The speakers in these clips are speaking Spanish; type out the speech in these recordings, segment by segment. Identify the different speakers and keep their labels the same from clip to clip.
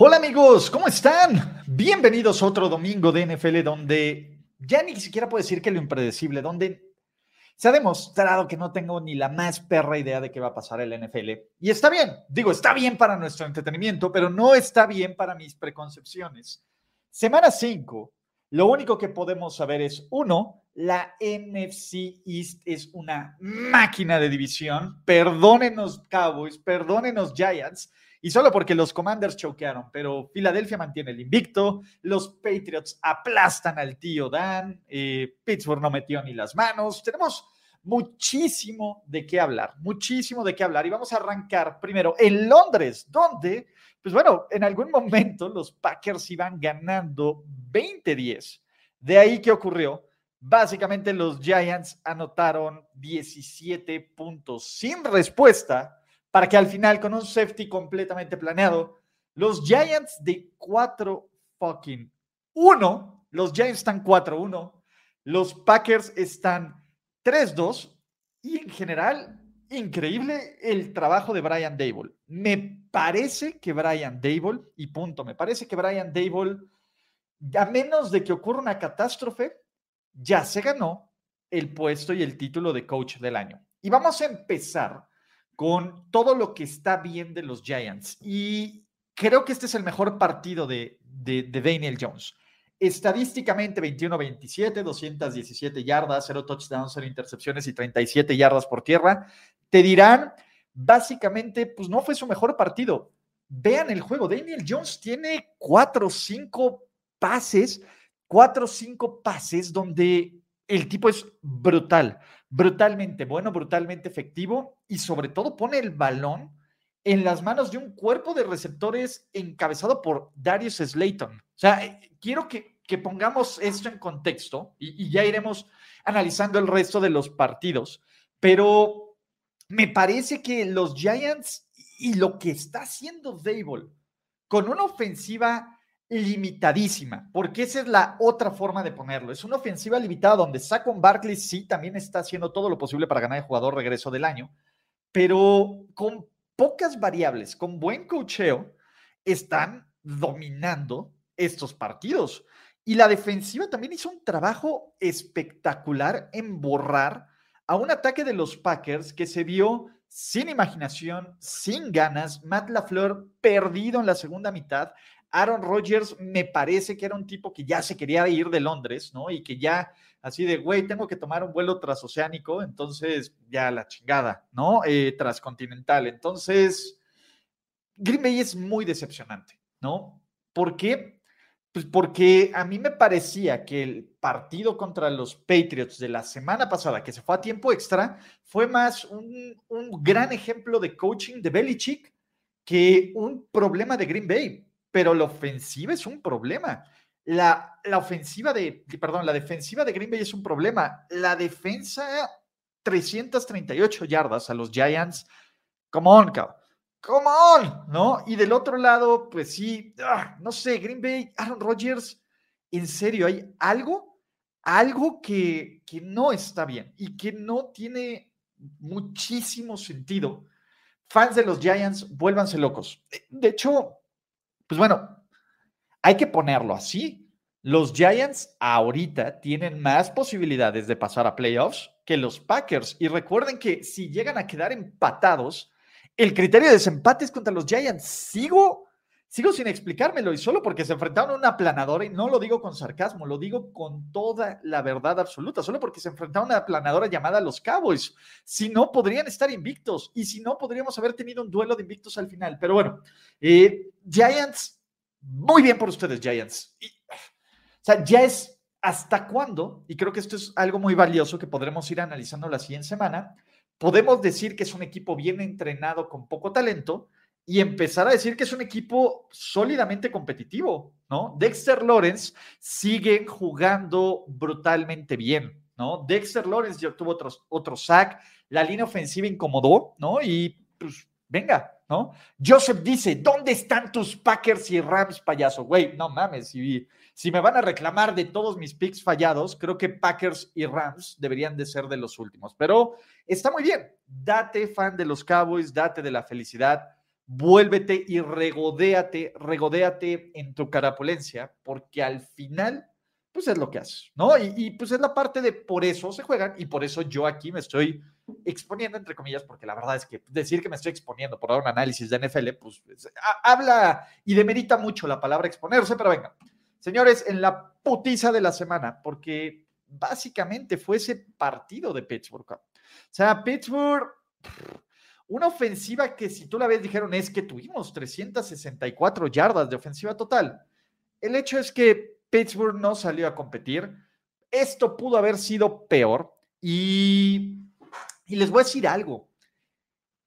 Speaker 1: Hola amigos, ¿cómo están? Bienvenidos a otro domingo de NFL donde ya ni siquiera puedo decir que lo impredecible, donde se ha demostrado que no tengo ni la más perra idea de qué va a pasar el NFL. Y está bien, digo, está bien para nuestro entretenimiento, pero no está bien para mis preconcepciones. Semana 5, lo único que podemos saber es, uno, la NFC East es una máquina de división. Perdónenos Cowboys, perdónenos Giants. Y solo porque los Commanders choquearon, pero Filadelfia mantiene el invicto, los Patriots aplastan al tío Dan, eh, Pittsburgh no metió ni las manos. Tenemos muchísimo de qué hablar, muchísimo de qué hablar. Y vamos a arrancar primero en Londres, donde, pues bueno, en algún momento los Packers iban ganando 20-10. De ahí, ¿qué ocurrió? Básicamente los Giants anotaron 17 puntos sin respuesta para que al final, con un safety completamente planeado, los Giants de 4 fucking 1, los Giants están 4-1, los Packers están 3-2 y en general, increíble el trabajo de Brian Dable. Me parece que Brian Dable, y punto, me parece que Brian Dable, a menos de que ocurra una catástrofe, ya se ganó el puesto y el título de coach del año. Y vamos a empezar con todo lo que está bien de los Giants. Y creo que este es el mejor partido de, de, Daniel Jones. Estadísticamente 21-27, 217 yardas, 0 touchdowns, 0 intercepciones y 37 yardas por tierra. Te dirán, básicamente, pues no fue su mejor partido. Vean el juego. Daniel Jones tiene 4 o 5 pases, 4 o 5 pases donde el tipo es brutal brutalmente bueno, brutalmente efectivo y sobre todo pone el balón en las manos de un cuerpo de receptores encabezado por Darius Slayton. O sea, eh, quiero que, que pongamos esto en contexto y, y, ya iremos analizando el resto de los partidos, pero me parece que los Giants y lo que está haciendo Dable con una ofensiva limitadísima, porque esa es la otra forma de ponerlo. Es una ofensiva limitada donde Saquon Barkley sí también está haciendo todo lo posible para ganar el jugador regreso del año, pero con pocas variables, con buen cocheo, están dominando estos partidos. Y la defensiva también hizo un trabajo espectacular en borrar a un ataque de los Packers que se vio sin imaginación, sin ganas. Matt LaFleur perdido en la segunda mitad. Aaron Rodgers me parece que era un tipo que ya se quería ir de Londres, ¿no? Y que ya así de, güey, tengo que tomar un vuelo transoceánico, entonces ya la chingada, ¿no? Eh, transcontinental. Entonces, Green Bay es muy decepcionante, ¿no? ¿Por qué? Pues porque a mí me parecía que el partido contra los Patriots de la semana pasada, que se fue a tiempo extra, fue más un, un gran ejemplo de coaching de Belichick que un problema de Green Bay pero la ofensiva es un problema. La, la ofensiva de, perdón, la defensiva de Green Bay es un problema. La defensa, 338 yardas a los Giants. Come on, cabrón. Come on, ¿no? Y del otro lado, pues sí, ah, no sé, Green Bay, Aaron Rodgers, en serio, hay algo, algo que, que no está bien y que no tiene muchísimo sentido. Fans de los Giants, vuélvanse locos. De hecho, pues bueno, hay que ponerlo así. Los Giants ahorita tienen más posibilidades de pasar a playoffs que los Packers. Y recuerden que si llegan a quedar empatados, el criterio de desempate es contra los Giants. Sigo, sigo sin explicármelo y solo porque se enfrentaron a una aplanadora, y no lo digo con sarcasmo, lo digo con toda la verdad absoluta, solo porque se enfrentaron a una aplanadora llamada los Cowboys. Si no, podrían estar invictos y si no, podríamos haber tenido un duelo de invictos al final. Pero bueno, eh, Giants, muy bien por ustedes, Giants. o sea, ya es hasta cuándo, y creo que esto es algo muy valioso que podremos ir analizando la siguiente semana, podemos decir que es un equipo bien entrenado con poco talento y empezar a decir que es un equipo sólidamente competitivo, ¿no? Dexter Lawrence sigue jugando brutalmente bien, ¿no? Dexter Lawrence ya tuvo otro, otro sack, la línea ofensiva incomodó, ¿no? Y pues venga, ¿no? Joseph dice, ¿dónde están tus Packers y Rams, payaso? Güey, no mames, si, si me van a reclamar de todos mis picks fallados, creo que Packers y Rams deberían de ser de los últimos, pero está muy bien, date fan de los Cowboys, date de la felicidad vuélvete y regodéate, regodéate en tu carapulencia, porque al final, pues es lo que haces, ¿no? Y, pues es la parte de por eso se juegan y por eso yo aquí me estoy exponiendo, entre comillas, porque la verdad es que decir que me estoy exponiendo por dar un análisis de NFL, pues habla y demerita mucho la palabra exponerse, pero venga, señores, en la putiza de la semana, porque básicamente fue ese partido de Pittsburgh. O sea, Pittsburgh una ofensiva que si tú la ves dijeron es que tuvimos 364 yardas de ofensiva total. El hecho es que Pittsburgh no salió a competir. Esto pudo haber sido peor. Y, y les voy a decir algo.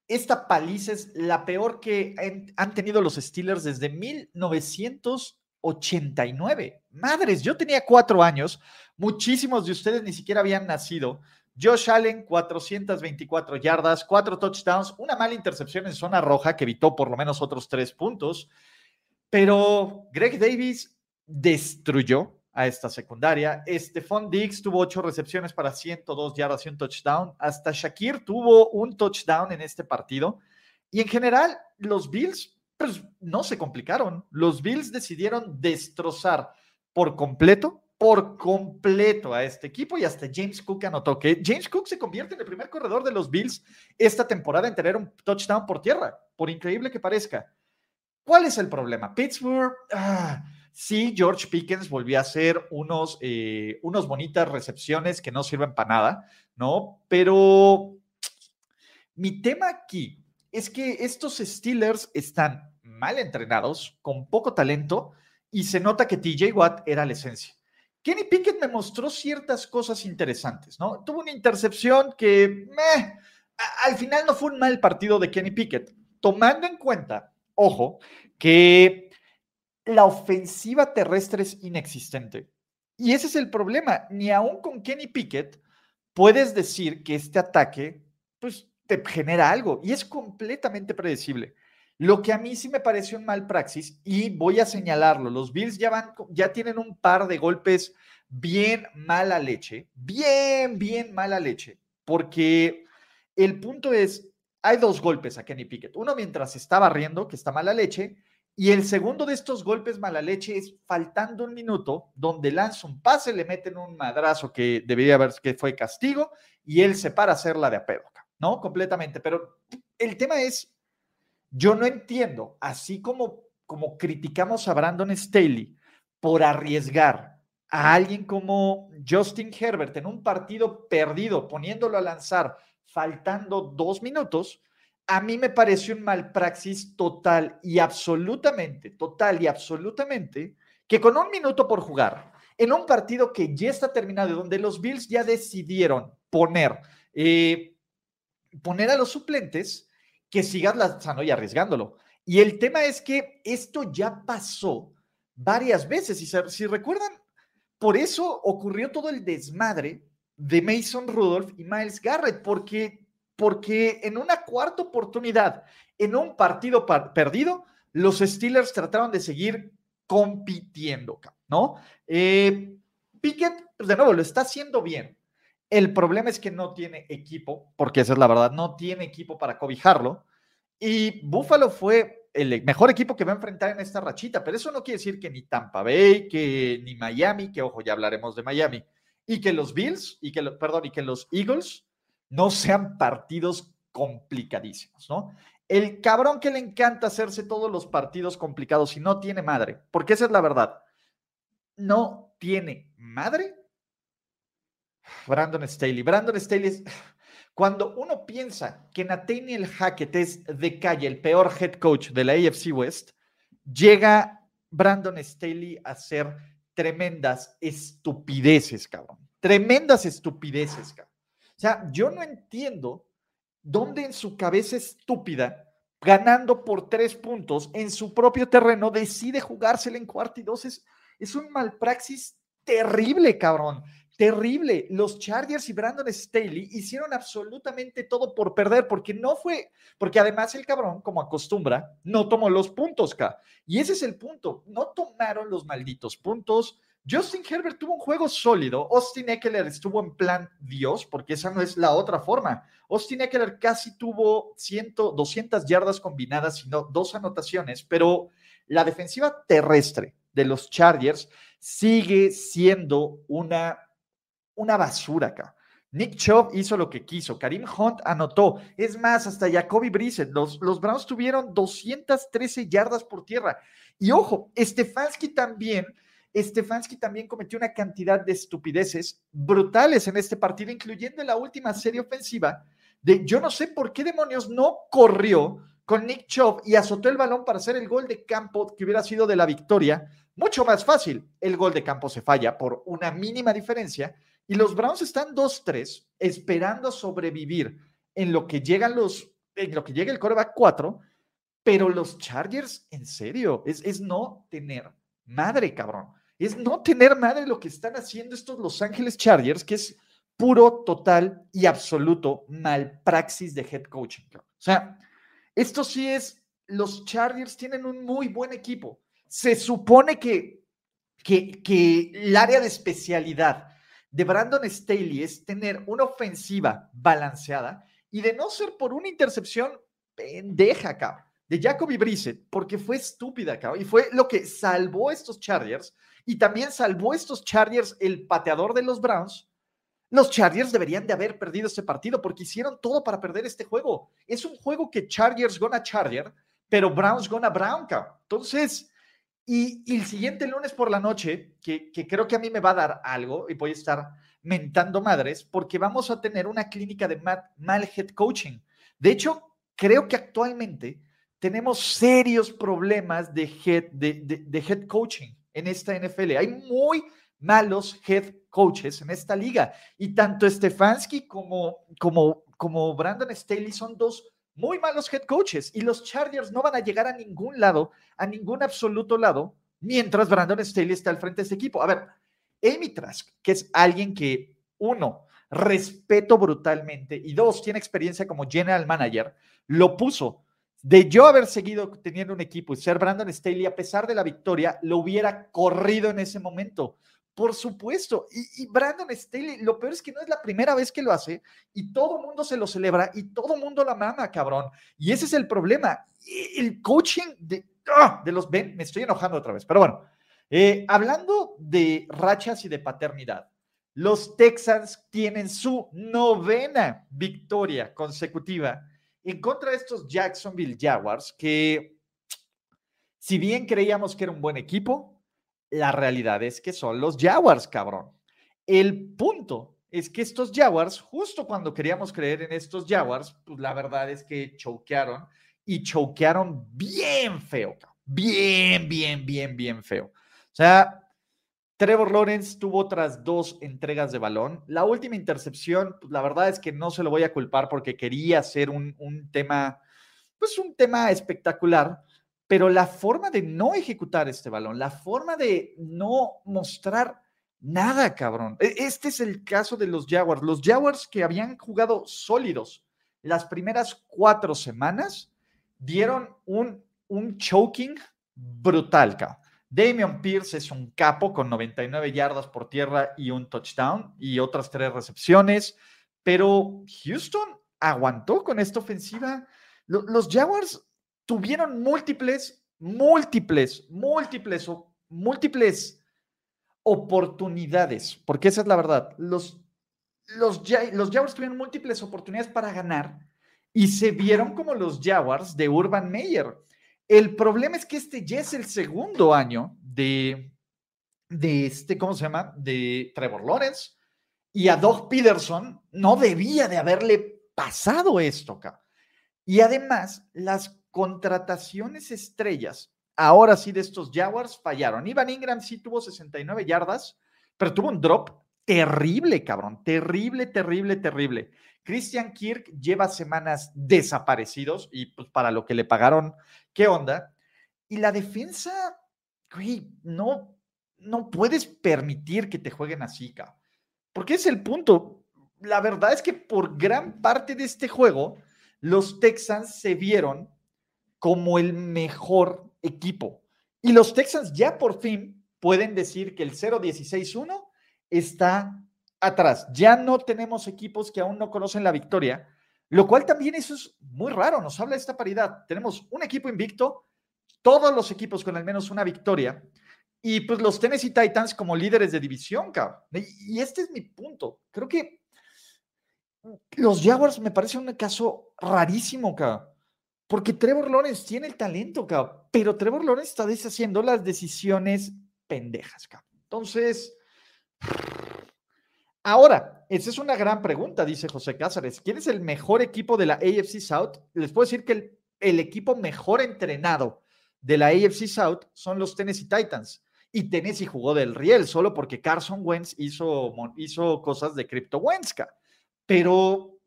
Speaker 1: Esta paliza es la peor que han tenido los Steelers desde 1989. Madres, yo tenía cuatro años. Muchísimos de ustedes ni siquiera habían nacido. Josh Allen, 424 yardas, cuatro touchdowns, una mala intercepción en zona roja que evitó por lo menos otros tres puntos. Pero Greg Davis destruyó a esta secundaria. Stephon Diggs tuvo ocho recepciones para 102 yardas y un touchdown. Hasta Shakir tuvo un touchdown en este partido. Y en general, los Bills pues, no se complicaron. Los Bills decidieron destrozar por completo por completo a este equipo y hasta James Cook anotó que James Cook se convierte en el primer corredor de los Bills esta temporada en tener un touchdown por tierra, por increíble que parezca. ¿Cuál es el problema? Pittsburgh, ah, sí, George Pickens volvió a hacer unos, eh, unos bonitas recepciones que no sirven para nada, ¿no? Pero mi tema aquí es que estos Steelers están mal entrenados, con poco talento, y se nota que TJ Watt era la esencia. Kenny Pickett me mostró ciertas cosas interesantes, ¿no? Tuvo una intercepción que al final no fue un mal partido de Kenny Pickett, tomando en cuenta, ojo, que la ofensiva terrestre es inexistente. Y ese es el problema. Ni aún con Kenny Pickett puedes decir que este ataque, pues, te genera algo. Y es completamente predecible. Lo que a mí sí me pareció un mal praxis, y voy a señalarlo, los Bills ya, van, ya tienen un par de golpes bien mala leche, bien, bien mala leche, porque el punto es, hay dos golpes a Kenny Pickett, uno mientras estaba riendo, que está mala leche, y el segundo de estos golpes mala leche es faltando un minuto, donde lanza un pase, le meten un madrazo que debería haber, que fue castigo, y él se para a hacer la de apedo, ¿no? Completamente, pero el tema es yo no entiendo, así como, como criticamos a Brandon Staley por arriesgar a alguien como Justin Herbert en un partido perdido, poniéndolo a lanzar, faltando dos minutos, a mí me pareció un mal praxis total y absolutamente, total y absolutamente, que con un minuto por jugar, en un partido que ya está terminado, donde los Bills ya decidieron poner, eh, poner a los suplentes, que sigas lanzando y arriesgándolo. Y el tema es que esto ya pasó varias veces. Y si recuerdan, por eso ocurrió todo el desmadre de Mason Rudolph y Miles Garrett, porque, porque en una cuarta oportunidad, en un partido perdido, los Steelers trataron de seguir compitiendo, ¿no? Eh, Pickett, pues de nuevo, lo está haciendo bien. El problema es que no tiene equipo, porque esa es la verdad, no tiene equipo para cobijarlo. Y Buffalo fue el mejor equipo que va a enfrentar en esta rachita, pero eso no quiere decir que ni Tampa Bay, que ni Miami, que ojo, ya hablaremos de Miami, y que los Bills, y que, perdón, y que los Eagles no sean partidos complicadísimos, ¿no? El cabrón que le encanta hacerse todos los partidos complicados y no tiene madre, porque esa es la verdad. No tiene madre Brandon Staley. Brandon Staley es. Cuando uno piensa que Nathaniel Hackett es de calle, el peor head coach de la AFC West, llega Brandon Staley a hacer tremendas estupideces, cabrón. Tremendas estupideces, cabrón. O sea, yo no entiendo dónde en su cabeza estúpida ganando por tres puntos en su propio terreno, decide jugársela en cuarto y dos. Es, es un malpraxis terrible, cabrón. Terrible. Los Chargers y Brandon Staley hicieron absolutamente todo por perder, porque no fue, porque además el cabrón, como acostumbra, no tomó los puntos, K. Y ese es el punto. No tomaron los malditos puntos. Justin Herbert tuvo un juego sólido. Austin Eckler estuvo en plan Dios, porque esa no es la otra forma. Austin Eckler casi tuvo 100, 200 yardas combinadas, sino dos anotaciones, pero la defensiva terrestre de los Chargers sigue siendo una, una basura acá. Nick Chubb hizo lo que quiso, Karim Hunt anotó, es más, hasta Jacoby Brissett, los, los Browns tuvieron 213 yardas por tierra. Y ojo, Stefanski también Stefanski también cometió una cantidad de estupideces brutales en este partido, incluyendo en la última serie ofensiva de yo no sé por qué demonios no corrió con Nick Chubb y azotó el balón para hacer el gol de campo que hubiera sido de la victoria. Mucho más fácil. El gol de campo se falla por una mínima diferencia y los Browns están 2-3 esperando sobrevivir en lo que llegan los en lo que llega el coreback 4, pero los Chargers, en serio, es, es no tener madre, cabrón es no tener madre lo que están haciendo estos Los Ángeles Chargers, que es puro, total y absoluto malpraxis de head coaching. O sea, esto sí es, los Chargers tienen un muy buen equipo. Se supone que, que, que el área de especialidad de Brandon Staley es tener una ofensiva balanceada y de no ser por una intercepción pendeja, acá de Jacoby Brissett, porque fue estúpida, cabrón, y fue lo que salvó a estos Chargers y también salvó estos Chargers el pateador de los Browns. Los Chargers deberían de haber perdido este partido porque hicieron todo para perder este juego. Es un juego que Chargers gonna Charger, pero Browns gonna Brown. Entonces, y, el siguiente lunes por la noche, que, que creo que a mí me va a dar algo y voy a estar mentando madres, porque vamos a tener una clínica de mal head coaching. De hecho, creo que actualmente tenemos serios problemas de head, de, de head coaching en esta NFL. Hay muy malos head coaches en esta liga y tanto Stefanski como, como, como Brandon Staley son dos muy malos head coaches y los Chargers no van a llegar a ningún lado, a ningún absoluto lado, mientras Brandon Staley está al frente de este equipo. A ver, Amy Trask, que es alguien que, uno, respeto brutalmente y dos, tiene experiencia como general manager, lo puso de yo haber seguido teniendo un equipo y ser Brandon Staley, a pesar de la victoria, lo hubiera corrido en ese momento. Por supuesto. Y, Brandon Staley, lo peor es que no es la primera vez que lo hace y todo mundo se lo celebra y todo mundo la mama, cabrón. Y ese es el problema. El coaching de, ¡ah! de los Ben, me estoy enojando otra vez, pero bueno. Eh, hablando de rachas y de paternidad, los Texans tienen su novena victoria consecutiva en contra de estos Jacksonville Jaguars, que si bien creíamos que era un buen equipo, la realidad es que son los Jaguars, cabrón. El punto es que estos Jaguars, justo cuando queríamos creer en estos Jaguars, pues la verdad es que choquearon y choquearon bien feo, bien, bien, bien, bien feo. O sea, Trevor Lawrence tuvo otras dos entregas de balón. La última intercepción, pues, la verdad es que no se lo voy a culpar porque quería hacer un, tema, pues un tema espectacular, pero la forma de no ejecutar este balón, la forma de no mostrar nada, cabrón. E, este es el caso de los Jaguars. Los Jaguars que habían jugado sólidos las primeras cuatro semanas, dieron un, un choking brutal, cabrón. Damian Pierce es un capo con 99 yardas por tierra y un touchdown y otras tres recepciones, pero Houston aguantó con esta ofensiva. Los Jaguars tuvieron múltiples, múltiples, múltiples, múltiples oportunidades, porque esa es la verdad. Los, los, los Jaguars tuvieron múltiples oportunidades para ganar y se vieron como los Jaguars de Urban Meyer. El problema es que este ya es el segundo año de, de este, ¿cómo se llama? De Trevor Lawrence. Y a Doug Peterson no debía de haberle pasado esto acá. Y además, las contrataciones estrellas, ahora sí de estos Jaguars, fallaron. Ivan Ingram sí tuvo 69 yardas, pero tuvo un drop terrible, cabrón, terrible, terrible, terrible. Christian Kirk lleva semanas desaparecidos y pues para lo que le pagaron, ¿qué onda? Y la defensa, güey, no, no puedes permitir que te jueguen así, cabrón. Porque es el punto. La verdad es que por gran parte de este juego, los Texans se vieron como el mejor equipo. Y los Texans ya por fin pueden decir que el 0-16-1 está atrás. Ya no tenemos equipos que aún no conocen la victoria, lo cual también eso es muy raro, nos habla de esta paridad. Tenemos un equipo invicto, todos los equipos con al menos una victoria, y pues los Tennessee Titans como líderes de división, cabrón. Y este es mi punto. Creo que los Jaguars me parece un caso rarísimo, cabrón. Porque Trevor Lawrence tiene el talento, cabrón. Pero Trevor Lawrence está deshaciendo las decisiones pendejas, cabrón. Entonces, ahora, esa es una gran pregunta, dice José Cázares. ¿Quién es el mejor equipo de la AFC South? Les puedo decir que el, el equipo mejor entrenado de la AFC South son los Tennessee Titans y Tennessee jugó del riel solo porque Carson Wentz hizo, hizo cosas de Crypto Wentz, pero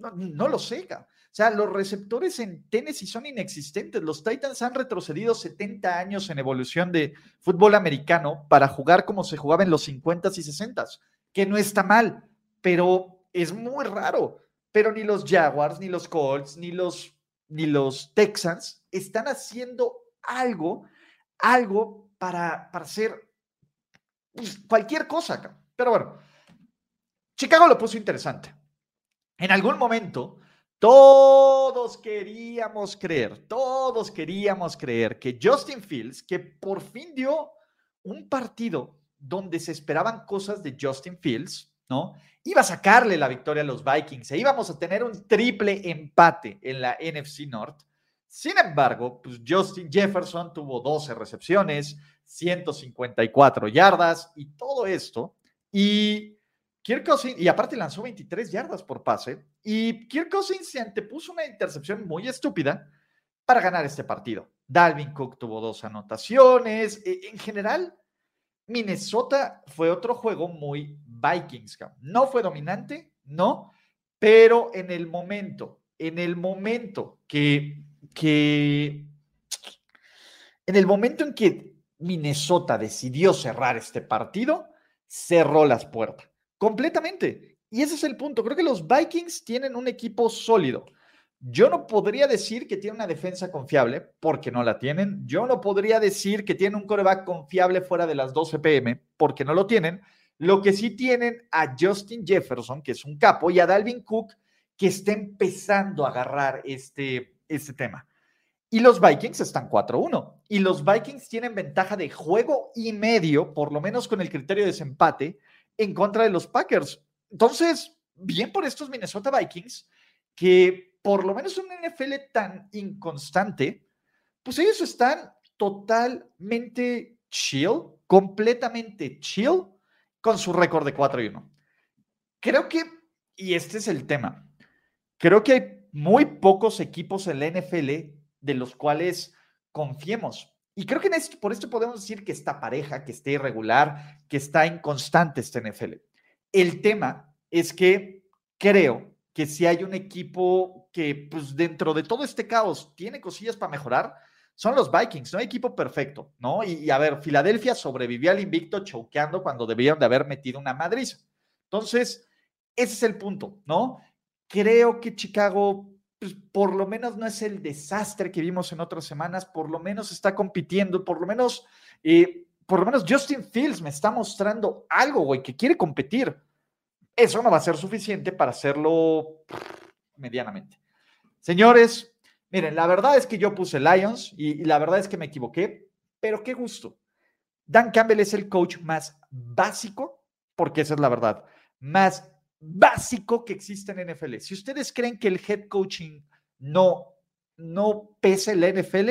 Speaker 1: no, lo sé. O sea, los receptores en Tennessee son inexistentes. Los Titans han retrocedido 70 años en evolución de fútbol americano para jugar como se jugaba en los 50s y 60s, que no está mal, pero es muy raro. Pero ni los Jaguars, ni los Colts, ni los, ni los Texans están haciendo algo, algo para, hacer pues, cualquier cosa. Pero bueno, Chicago lo puso interesante. En algún momento, todos queríamos creer, todos queríamos creer que Justin Fields, que por fin dio un partido donde se esperaban cosas de Justin Fields, ¿no? Iba a sacarle la victoria a los Vikings e íbamos a tener un triple empate en la NFC North. Sin embargo, pues Justin Jefferson tuvo 12 recepciones, 154 yardas y todo esto. Y Kirk Cousins, y aparte lanzó 23 yardas por pase. Y Kirk Cousins se antepuso una intercepción muy estúpida para ganar este partido. Dalvin Cook tuvo dos anotaciones. E, en general, Minnesota fue otro juego muy Vikings. No fue dominante, no, pero en el momento, en el momento que que en el momento en que Minnesota decidió cerrar este partido, cerró las puertas completamente. Y ese es el punto. Creo que los Vikings tienen un equipo sólido. Yo no podría decir que tiene una defensa confiable porque no la tienen. Yo no podría decir que tiene un coreback confiable fuera de las 12 pm porque no lo tienen. Lo que sí tienen a Justin Jefferson, que es un capo, y a Dalvin Cook, que está empezando a agarrar este, este tema. Y los Vikings están 4-1. Y los Vikings tienen ventaja de juego y medio, por lo menos con el criterio de desempate, en contra de los Packers. Entonces, bien por estos Minnesota Vikings, que por lo menos un NFL tan inconstante, pues ellos están totalmente chill, completamente chill con su récord de 4 1. Creo que, y este es el tema, creo que hay muy pocos equipos en la NFL de los cuales confiemos. Y creo que en esto, por esto podemos decir que está pareja, que está irregular, que está inconstante este NFL. El tema es que creo que si hay un equipo que, pues dentro de todo este caos, tiene cosillas para mejorar, son los Vikings, no hay equipo perfecto, ¿no? Y, y, a ver, Filadelfia sobrevivió al invicto choqueando cuando debieron de haber metido una madriza. Entonces, ese es el punto, ¿no? creo que Chicago, pues, por lo menos no es el desastre que vimos en otras semanas, por lo menos está compitiendo, por lo menos, eh, por lo menos Justin Fields me está mostrando algo, güey, que quiere competir. Eso no va a ser suficiente para hacerlo medianamente. Señores, miren, la verdad es que yo puse Lions y, y la verdad es que me equivoqué, pero qué gusto. Dan Campbell es el coach más básico, porque esa es la verdad, más básico que existe en NFL. Si ustedes creen que el head coaching no, no pesa en la NFL,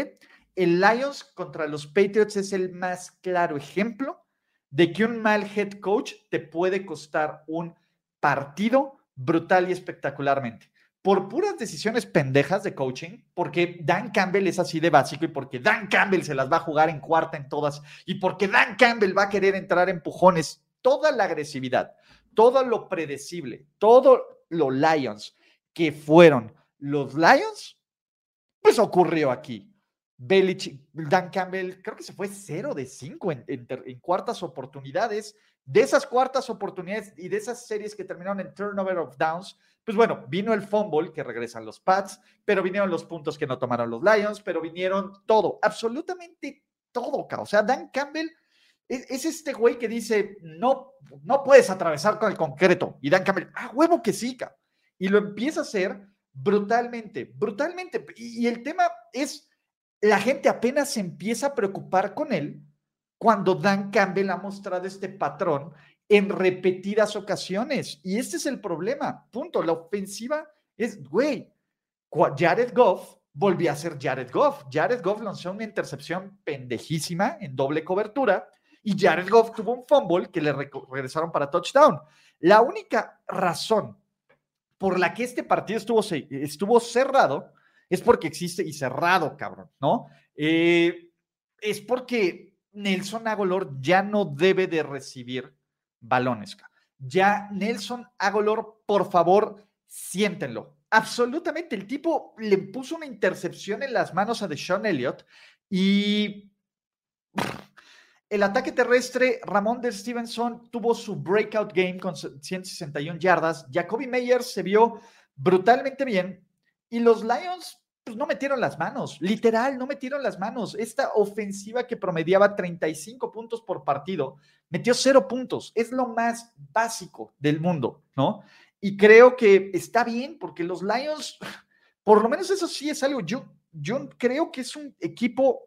Speaker 1: el Lions contra los Patriots es el más claro ejemplo de que un mal head coach te puede costar un partido brutal y espectacularmente. Por puras decisiones pendejas de coaching, porque Dan Campbell es así de básico y porque Dan Campbell se las va a jugar en cuarta en todas y porque Dan Campbell va a querer entrar en empujones toda la agresividad, todo lo predecible, todo lo Lions que fueron los Lions, pues ocurrió aquí. Belichick, Dan Campbell, creo que se fue 0 de 5 en, cuartas oportunidades. De esas cuartas oportunidades y de esas series que terminaron en turnover of downs, pues bueno, vino el fumble que regresan los Pats, pero vinieron los puntos que no tomaron los Lions, pero vinieron todo, absolutamente todo. O sea, Dan Campbell es, este güey que dice, no, no puedes atravesar con el concreto. Y Dan Campbell, ah, huevo que sí, Y lo empieza a hacer brutalmente, brutalmente. y el tema es la gente apenas se empieza a preocupar con él cuando Dan Campbell ha mostrado este patrón en repetidas ocasiones. Y este es el problema. Punto. La ofensiva es, güey, Jared Goff volvió a ser Jared Goff. Jared Goff lanzó una intercepción pendejísima en doble cobertura y Jared Goff tuvo un fumble que le regresaron para touchdown. La única razón por la que este partido estuvo, cerrado es porque existe y cerrado, cabrón, ¿no? Eh, es porque Nelson Agolor ya no debe de recibir balones. Ya Nelson Agolor, por favor, siéntenlo. Absolutamente, el tipo le puso una intercepción en las manos a Deshaun Elliott y el ataque terrestre, Ramón de Stevenson tuvo su breakout game con 161 yardas. Jacoby Meyers se vio brutalmente bien y los Lions pues no metieron las manos, literal, no metieron las manos. Esta ofensiva que promediaba 35 puntos por partido, metió cero puntos. Es lo más básico del mundo, ¿no? Y creo que está bien porque los Lions, por lo menos eso sí es algo, yo, yo creo que es un equipo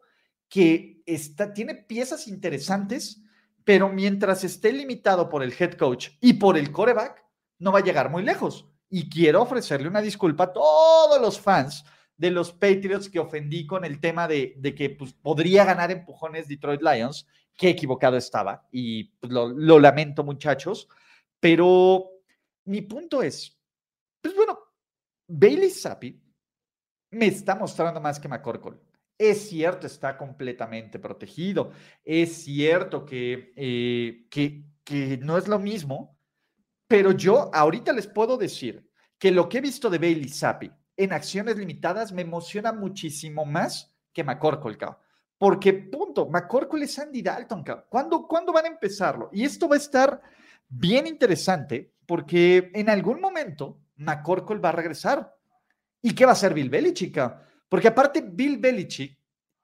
Speaker 1: que está, tiene piezas interesantes, pero mientras esté limitado por el head coach y por el coreback, no va a llegar muy lejos. Y quiero ofrecerle una disculpa a todos los fans de los Patriots que ofendí con el tema de, que pues, podría ganar empujones Detroit Lions. Qué equivocado estaba y pues, lo, lamento muchachos, pero mi punto es, pues bueno, Bailey Zappi me está mostrando más que McCorkle. Es cierto, está completamente protegido. Es cierto que, eh, que, que no es lo mismo, pero yo ahorita les puedo decir que lo que he visto de Bailey Zappi en acciones limitadas me emociona muchísimo más que McCorkle, Porque, punto, McCorkle es Andy Dalton, ¿Cuándo, ¿Cuándo van a empezarlo? Y esto va a estar bien interesante porque en algún momento McCorkle va a regresar. ¿Y qué va a hacer Bill Belichick? Porque aparte Bill Belichick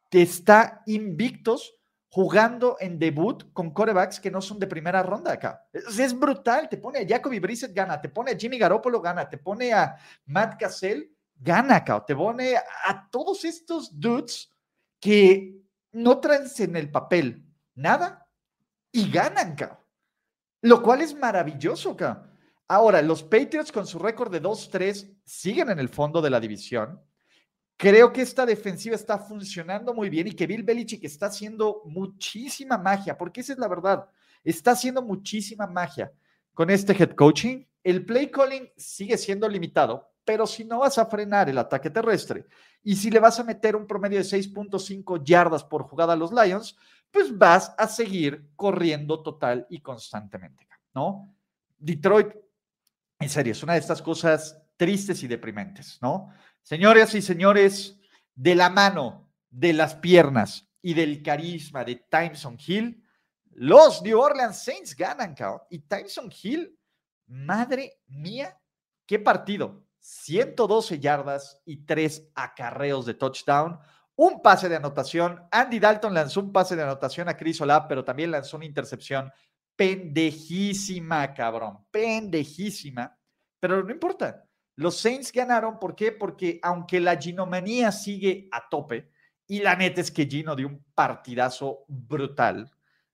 Speaker 1: está invictos jugando en debut con corebacks que no son de primera ronda acá. Es, brutal, te pone a Jacoby Brissett, gana, te pone a Jimmy Garoppolo, gana, te pone a Matt Cassell, gana, cao. Te pone a todos estos dudes que no traen en el papel nada y ganan, cao. Lo cual es maravilloso, cao. Ahora, los Patriots con su récord de 2-3 siguen en el fondo de la división. Creo que esta defensiva está funcionando muy bien y que Bill Belichick está haciendo muchísima magia, porque esa es la verdad. Está haciendo muchísima magia con este head coaching. El play calling sigue siendo limitado, pero si no vas a frenar el ataque terrestre y si le vas a meter un promedio de 6.5 yardas por jugada a los Lions, pues vas a seguir corriendo total y constantemente, ¿no? Detroit, en serio, es una de estas cosas tristes y deprimentes, ¿no? Señores y señores, de la mano, de las piernas y del carisma de Timeson Hill, los New Orleans Saints ganan, cabrón. Y Timeson Hill, madre mía, qué partido. 112 yardas y 3 acarreos de touchdown, un pase de anotación. Andy Dalton lanzó un pase de anotación a Chris Olave, pero también lanzó una intercepción pendejísima, cabrón, pendejísima. Pero no importa. Los Saints ganaron, ¿por qué? Porque aunque la ginomanía sigue a tope, y la neta es que Gino dio un partidazo brutal,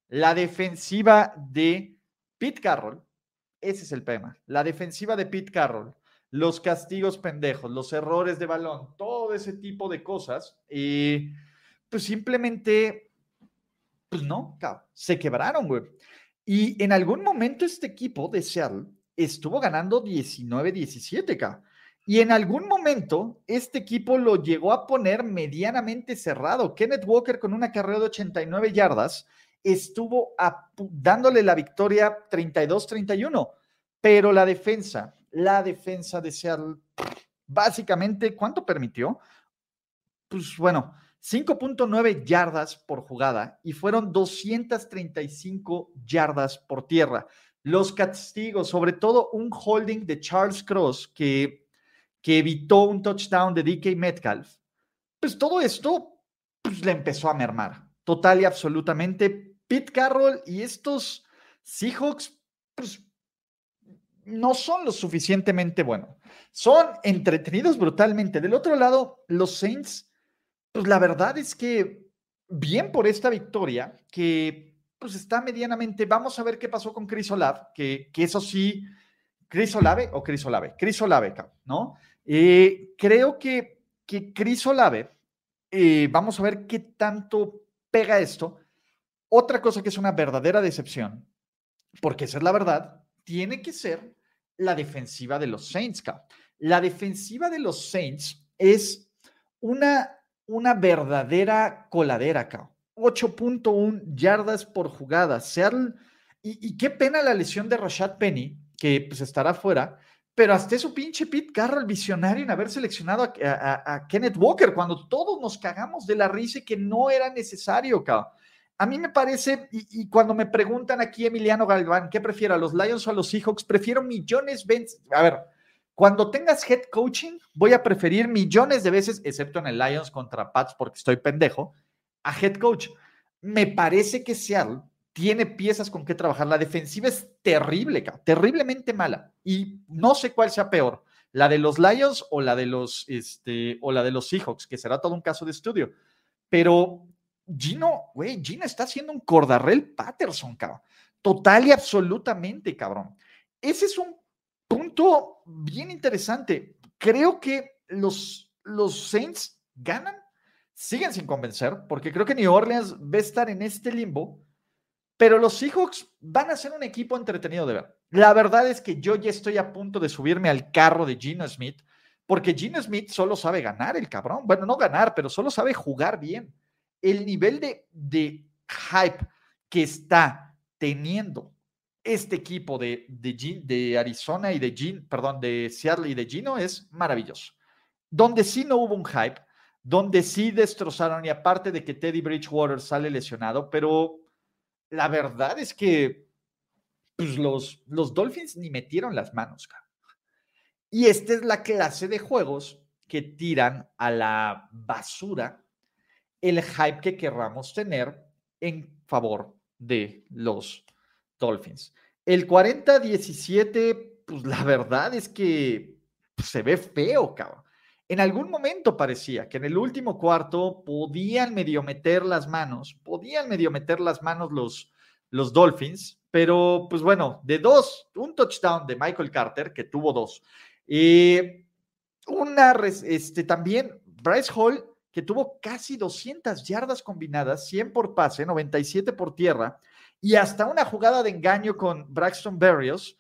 Speaker 1: la defensiva de Pete Carroll, ese es el tema, la defensiva de Pete Carroll los castigos pendejos, los errores de balón, todo ese tipo de cosas, eh, pues simplemente, pues no, se quebraron, güey. Y en algún momento este equipo de Seattle estuvo ganando 19-17, K. Y en algún momento este equipo lo llegó a poner medianamente cerrado. Kenneth Walker con una carrera de 89 yardas estuvo dándole la victoria 32-31, pero la defensa, la defensa de Seattle, básicamente, ¿cuánto permitió? Pues bueno, 5.9 yardas por jugada y fueron 235 yardas por tierra. Los castigos, sobre todo un holding de Charles Cross que, que evitó un touchdown de DK Metcalf, pues todo esto pues, le empezó a mermar total y absolutamente. Pete Carroll y estos Seahawks, pues no son lo suficientemente buenos. Son entretenidos brutalmente. Del otro lado, los Saints pues la verdad es que bien por esta victoria, que pues está medianamente, vamos a ver qué pasó con Chris Olave, que, que eso sí, Chris Olave o Chris Olave, Chris Olave, ¿no? Eh, creo que, que Chris Olave, eh, vamos a ver qué tanto pega esto. Otra cosa que es una verdadera decepción, porque esa es la verdad, tiene que ser la defensiva de los Saints. La defensiva de los Saints es una una verdadera coladera. 8.1 yardas por jugada. Seattle, y, qué pena la lesión de Rashad Penny, que pues estará fuera, pero hasta eso pinche Pete Carroll, visionario en haber seleccionado a, Kenneth Walker, cuando todos nos cagamos de la risa que no era necesario, cabrón. A mí me parece, y, cuando me preguntan aquí Emiliano Galván, ¿qué prefiero, a los Lions o a los Seahawks? Prefiero millones, a ver, cuando tengas head coaching, voy a preferir millones de veces, excepto en el Lions contra Pats porque estoy pendejo, a head coach. Me parece que Seattle tiene piezas con que trabajar. La defensiva es terrible, terriblemente mala. Y no sé cuál sea peor, la de los Lions o la de los, este, o la de los Seahawks, que será todo un caso de estudio. Pero Gino, güey, Gino está haciendo un cordarrel Patterson, cabrón. Total y absolutamente, cabrón. Ese es un punto bien interesante. Creo que los, los Saints ganan, siguen sin convencer, porque creo que New Orleans va a estar en este limbo, pero los Seahawks van a ser un equipo entretenido de ver. La verdad es que yo ya estoy a punto de subirme al carro de Gino Smith, porque Gino Smith solo sabe ganar el cabrón. Bueno, no ganar, pero solo sabe jugar bien. El nivel de, de hype que está teniendo este equipo de, de, de Arizona y de Gino, perdón, de Seattle y de Gino es maravilloso. Donde sí no hubo un hype, donde sí destrozaron, y aparte de que Teddy Bridgewater sale lesionado, pero la verdad es que pues, los, los Dolphins ni metieron las manos. Y esta es la clase de juegos que tiran a la basura el hype que querramos tener en favor de los Dolphins. El 40-17, pues la verdad es que se ve feo, cabrón. En algún momento parecía que en el último cuarto podían medio meter las manos, podían medio meter las manos los, los Dolphins, pero pues bueno, de dos, un touchdown de Michael Carter, que tuvo dos, y una, este, también Bryce Hall, que tuvo casi 200 yardas combinadas, 100 por pase, 97 por tierra, y hasta una jugada de engaño con Braxton Berrios,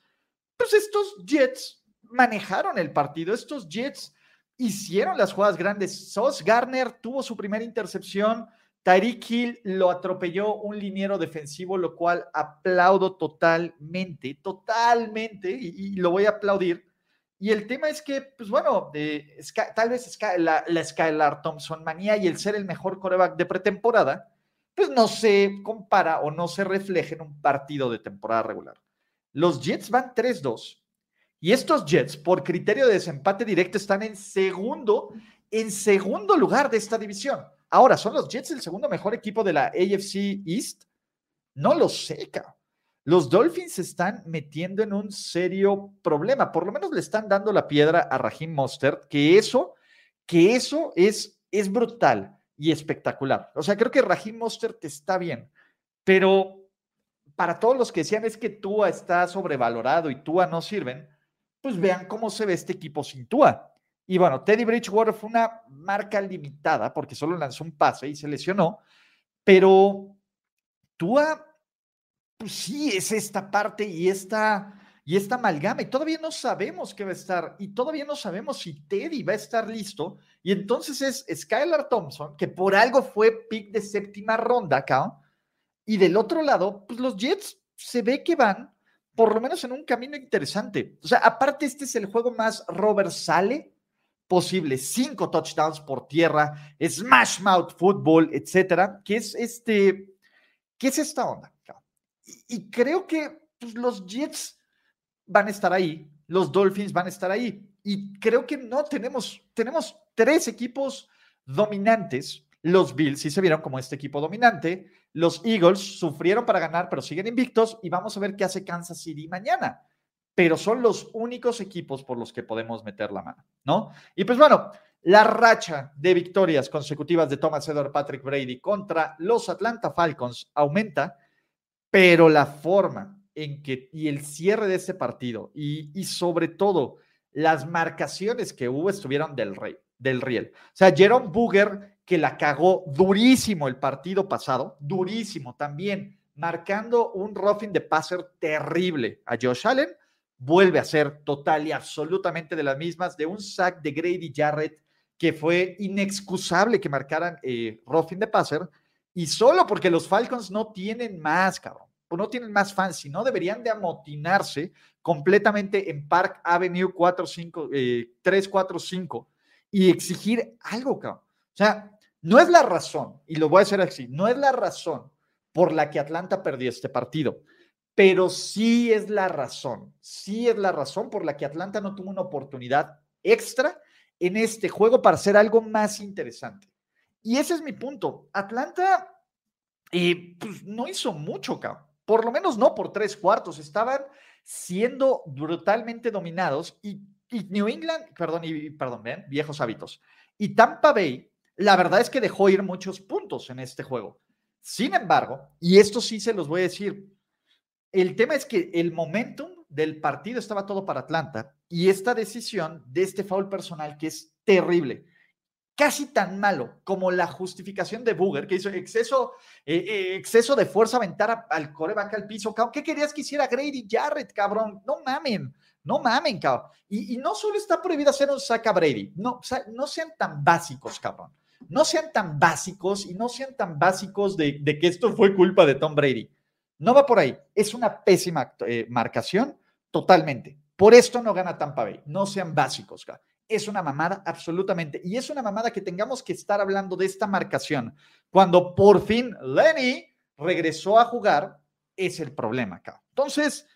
Speaker 1: pues estos Jets manejaron el partido, estos Jets hicieron las jugadas grandes. Sos Garner tuvo su primera intercepción, Tyreek Hill lo atropelló un liniero defensivo, lo cual aplaudo totalmente, totalmente, y, lo voy a aplaudir. Y el tema es que, pues bueno, de, tal vez la, la Skylar Thompson manía y el ser el mejor coreback de pretemporada, pues no se compara o no se refleja en un partido de temporada regular. Los Jets van 3-2 y estos Jets, por criterio de desempate directo, están en segundo, en segundo lugar de esta división. Ahora, ¿son los Jets el segundo mejor equipo de la AFC East? No lo sé. Los Dolphins se están metiendo en un serio problema. Por lo menos le están dando la piedra a Raheem Mostert, que eso, que eso es, es brutal y espectacular. O sea, creo que Raheem Mostert está bien, pero para todos los que decían es que Tua está sobrevalorado y Tua no sirven, pues vean cómo se ve este equipo sin Tua. Y bueno, Teddy Bridgewater fue una marca limitada porque solo lanzó un pase y se lesionó, pero Tua, pues sí, es esta parte y esta y esta amalgama, y todavía no sabemos qué va a estar, y todavía no sabemos si Teddy va a estar listo, y entonces es Skylar Thompson, que por algo fue pick de séptima ronda acá, Y del otro lado, pues los Jets se ve que van por lo menos en un camino interesante. O sea, aparte este es el juego más Robert Sale posible. Cinco touchdowns por tierra, smash mouth football, etcétera. ¿Qué es este? ¿Qué es esta onda? Y, creo que pues, los Jets van a estar ahí, los Dolphins van a estar ahí. Y creo que no tenemos, tenemos tres equipos dominantes. Los Bills sí se vieron como este equipo dominante. Los Eagles sufrieron para ganar, pero siguen invictos. Y vamos a ver qué hace Kansas City mañana. Pero son los únicos equipos por los que podemos meter la mano, ¿no? Y pues bueno, la racha de victorias consecutivas de Thomas Edward Patrick Brady contra los Atlanta Falcons aumenta, pero la forma en que y el cierre de ese partido y, sobre todo las marcaciones que hubo estuvieron del rey, del riel. O sea, Jerome Booger, que la cagó durísimo el partido pasado, durísimo también, marcando un roughing de passer terrible a Josh Allen, vuelve a ser total y absolutamente de las mismas, de un sack de Grady Jarrett que fue inexcusable que marcaran eh, roughing de passer, y solo porque los Falcons no tienen más, cabrón no tienen más fans, sino deberían de amotinarse completamente en Park Avenue 45, 345 eh, y exigir algo, cabrón. O sea, no es la razón, y lo voy a hacer así, no es la razón por la que Atlanta perdió este partido, pero sí es la razón, sí es la razón por la que Atlanta no tuvo una oportunidad extra en este juego para hacer algo más interesante. Y ese es mi punto. Atlanta eh, pues, no hizo mucho, cabrón por lo menos no por tres cuartos, estaban siendo brutalmente dominados y, New England, perdón, y, perdón, viejos hábitos. Y Tampa Bay, la verdad es que dejó ir muchos puntos en este juego. Sin embargo, y esto sí se los voy a decir, el tema es que el momentum del partido estaba todo para Atlanta y esta decisión de este foul personal que es terrible casi tan malo como la justificación de Booger, que hizo exceso, eh, eh, exceso de fuerza aventar al coreback al piso. ¿Qué querías que hiciera Grady Jarrett, cabrón? No mamen, no mamen, cabrón. Y, no solo está prohibido hacer un saca Brady, no, no sean tan básicos, cabrón. No sean tan básicos y no sean tan básicos de, que esto fue culpa de Tom Brady. No va por ahí. Es una pésima eh, marcación totalmente. Por esto no gana Tampa Bay. No sean básicos. Cabrón es una mamada, absolutamente. Y es una mamada que tengamos que estar hablando de esta marcación. Cuando por fin Lenny regresó a jugar, es el problema acá. Entonces,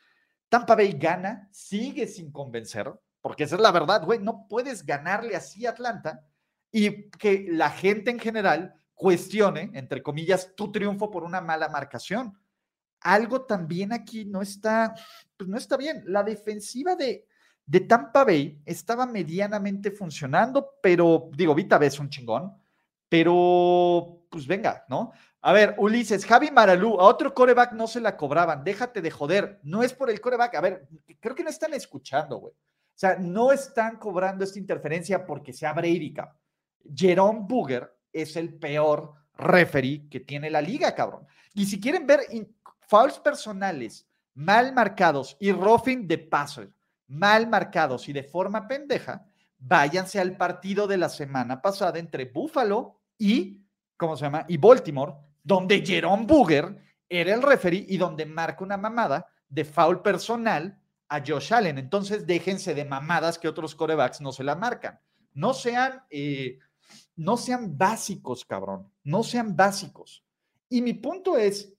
Speaker 1: Tampa Bay gana, sigue sin convencer, porque esa es la verdad, güey, no puedes ganarle así a Atlanta y que la gente en general cuestione, entre comillas, tu triunfo por una mala marcación. Algo también aquí no está, pues no está bien. La defensiva de, de Tampa Bay estaba medianamente funcionando, pero digo, Vita es un chingón, pero pues venga, ¿no? A ver, Ulises, Javi Maralú, a otro coreback no se la cobraban, déjate de joder, no es por el coreback, a ver, creo que no están escuchando, güey. O sea, no están cobrando esta interferencia porque sea Brady, Jerome Booger es el peor referee que tiene la liga, cabrón. Y si quieren ver fouls personales mal marcados y roughing de passer mal marcados y de forma pendeja, váyanse al partido de la semana pasada entre Buffalo y, ¿cómo se llama? Y Baltimore, donde Jerome Booger era el referee y donde marca una mamada de foul personal a Josh Allen. Entonces, déjense de mamadas que otros corebacks no se la marcan. No sean, eh, no sean básicos, cabrón. No sean básicos. Y mi punto es,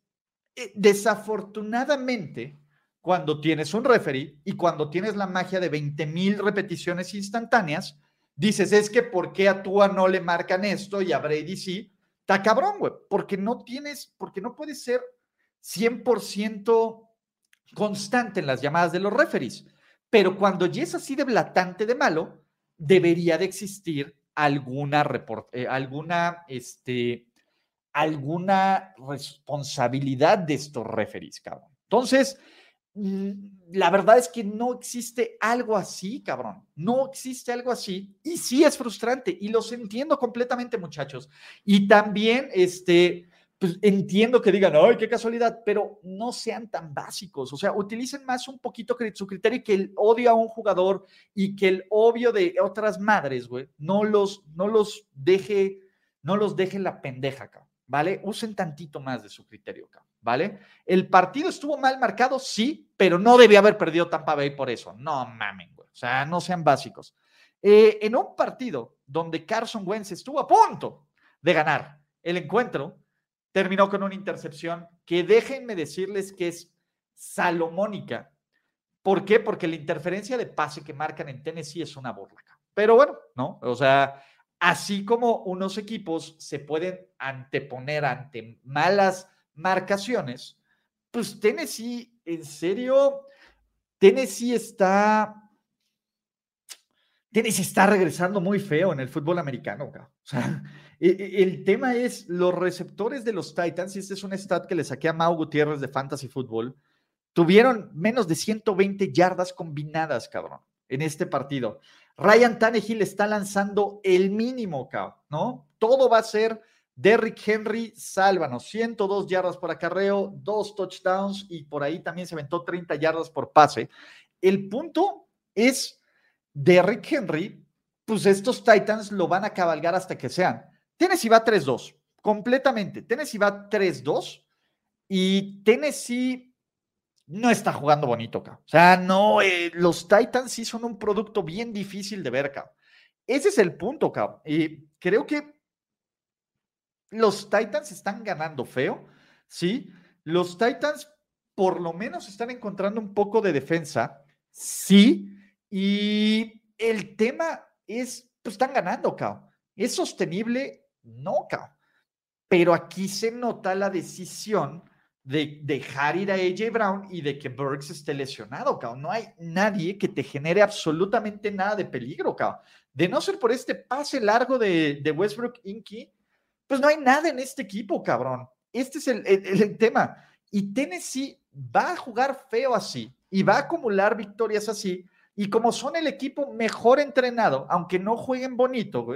Speaker 1: eh, desafortunadamente, cuando tienes un referee y cuando tienes la magia de 20 mil repeticiones instantáneas, dices, es que ¿por qué a Tua no le marcan esto y a Brady sí? Está cabrón, güey, porque no tienes, porque no puedes ser 100% constante en las llamadas de los referees. Pero cuando ya es así de blatante de malo, debería de existir alguna, eh, alguna, este, alguna responsabilidad de estos referees, cabrón. Entonces, Mm, la verdad es que no existe algo así, cabrón. No existe algo así. Y sí es frustrante y los entiendo completamente, muchachos. Y también, este, pues entiendo que digan, ay, qué casualidad, pero no sean tan básicos. O sea, utilicen más un poquito su criterio que el odio a un jugador y que el obvio de otras madres, güey, no los, no los deje, no los deje la pendeja, cabrón. ¿Vale? Usen tantito más de su criterio, cabrón. ¿vale? El partido estuvo mal marcado, sí, pero no debía haber perdido Tampa Bay por eso. No mamen, güey. O sea, no sean básicos. Eh, en un partido donde Carson Wentz estuvo a punto de ganar el encuentro, terminó con una intercepción que déjenme decirles que es salomónica. ¿Por qué? Porque la interferencia de pase que marcan en Tennessee es una burla. Pero bueno, ¿no? O sea, así como unos equipos se pueden anteponer ante malas marcaciones, pues Tennessee, en serio, Tennessee está Tennessee está regresando muy feo en el fútbol americano. O sea, el tema es los receptores de los Titans, y este es un stat que le saqué a Mau Gutiérrez de Fantasy Football, tuvieron menos de 120 yardas combinadas, cabrón, en este partido. Ryan Tannehill está lanzando el mínimo, cabrón, ¿no? Todo va a ser Derrick Henry, sálvanos, 102 yardas por acarreo, dos touchdowns y por ahí también se aventó 30 yardas por pase. El punto es Derrick Henry, pues estos Titans lo van a cabalgar hasta que sean. Tennessee va 3-2, completamente. Tennessee va 3-2 y Tennessee no está jugando bonito, O sea, no, eh, los Titans sí son un producto bien difícil de ver, Ese es el punto, cabrón. Y creo que los Titans están ganando feo, ¿sí? Los Titans por lo menos están encontrando un poco de defensa, sí, y el tema es, pues están ganando, Cao. ¿Es sostenible? No, Cao. Pero aquí se nota la decisión de dejar ir a AJ Brown y de que Burks esté lesionado, Cao. No hay nadie que te genere absolutamente nada de peligro, Cao. De no ser por este pase largo de, Westbrook Inky, pues no hay nada en este equipo, cabrón. Este es el, el tema. Y Tennessee va a jugar feo así y va a acumular victorias así y como son el equipo mejor entrenado, aunque no jueguen bonito,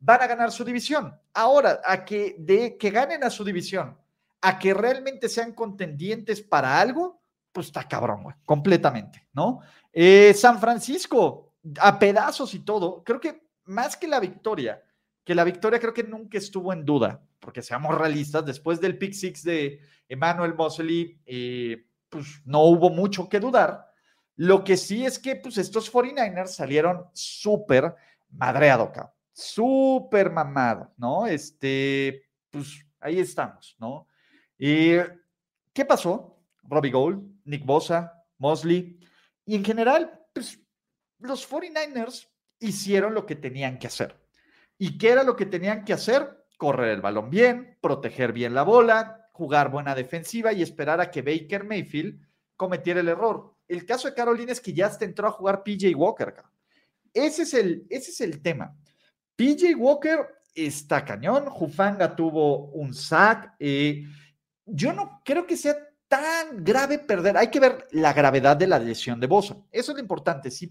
Speaker 1: van a ganar su división. Ahora, a que, de, que ganen a su división, a que realmente sean contendientes para algo, pues está cabrón, güey, completamente, ¿no? Eh, San Francisco, a pedazos y todo, creo que más que la victoria, que la victoria creo que nunca estuvo en duda, porque seamos realistas, después del pick six de Emmanuel Mosley, eh, pues no hubo mucho que dudar. Lo que sí es que pues, estos 49ers salieron súper madreado, cabrón. Súper mamado, ¿no? Este, pues ahí estamos, ¿no? ¿Y qué pasó? Robbie Gold, Nick Bosa, Mosley, y en general, pues los 49ers hicieron lo que tenían que hacer. ¿Y qué era lo que tenían que hacer? Correr el balón bien, proteger bien la bola, jugar buena defensiva y esperar a que Baker Mayfield cometiera el error. El caso de Carolina es que ya se entró a jugar PJ Walker. Ese es el, ese es el tema. PJ Walker está cañón. Jufanga tuvo un sack. Eh, yo no creo que sea tan grave perder. Hay que ver la gravedad de la lesión de Bosa. Eso es lo importante, sí,